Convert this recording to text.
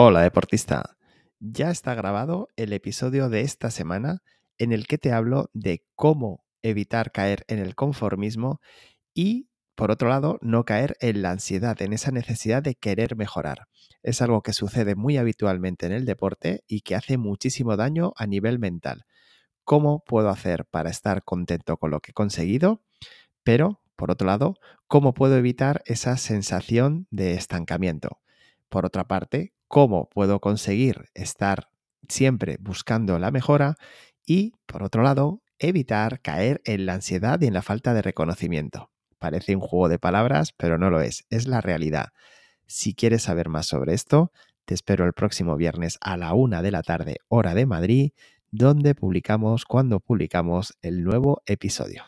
Hola deportista, ya está grabado el episodio de esta semana en el que te hablo de cómo evitar caer en el conformismo y, por otro lado, no caer en la ansiedad, en esa necesidad de querer mejorar. Es algo que sucede muy habitualmente en el deporte y que hace muchísimo daño a nivel mental. ¿Cómo puedo hacer para estar contento con lo que he conseguido? Pero, por otro lado, ¿cómo puedo evitar esa sensación de estancamiento? Por otra parte, cómo puedo conseguir estar siempre buscando la mejora y, por otro lado, evitar caer en la ansiedad y en la falta de reconocimiento. Parece un juego de palabras, pero no lo es, es la realidad. Si quieres saber más sobre esto, te espero el próximo viernes a la una de la tarde, hora de Madrid, donde publicamos cuando publicamos el nuevo episodio.